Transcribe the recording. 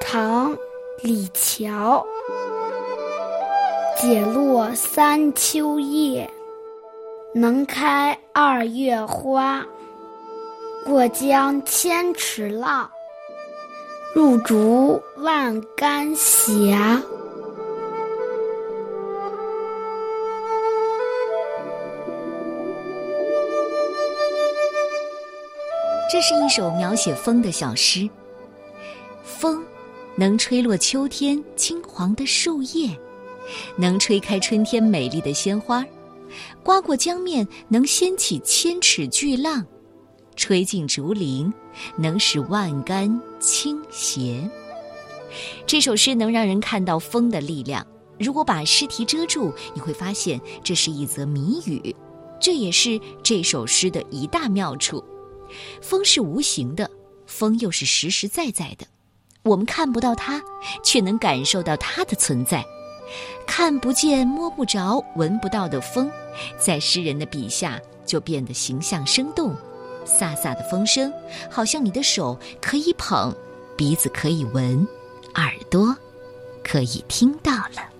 唐李峤。解落三秋叶，能开二月花。过江千尺浪，入竹万竿斜。这是一首描写风的小诗。风能吹落秋天金黄的树叶，能吹开春天美丽的鲜花，刮过江面能掀起千尺巨浪，吹进竹林能使万竿倾斜。这首诗能让人看到风的力量。如果把诗题遮住，你会发现这是一则谜语。这也是这首诗的一大妙处。风是无形的，风又是实实在在的，我们看不到它，却能感受到它的存在。看不见、摸不着、闻不到的风，在诗人的笔下就变得形象生动。飒飒的风声，好像你的手可以捧，鼻子可以闻，耳朵可以听到了。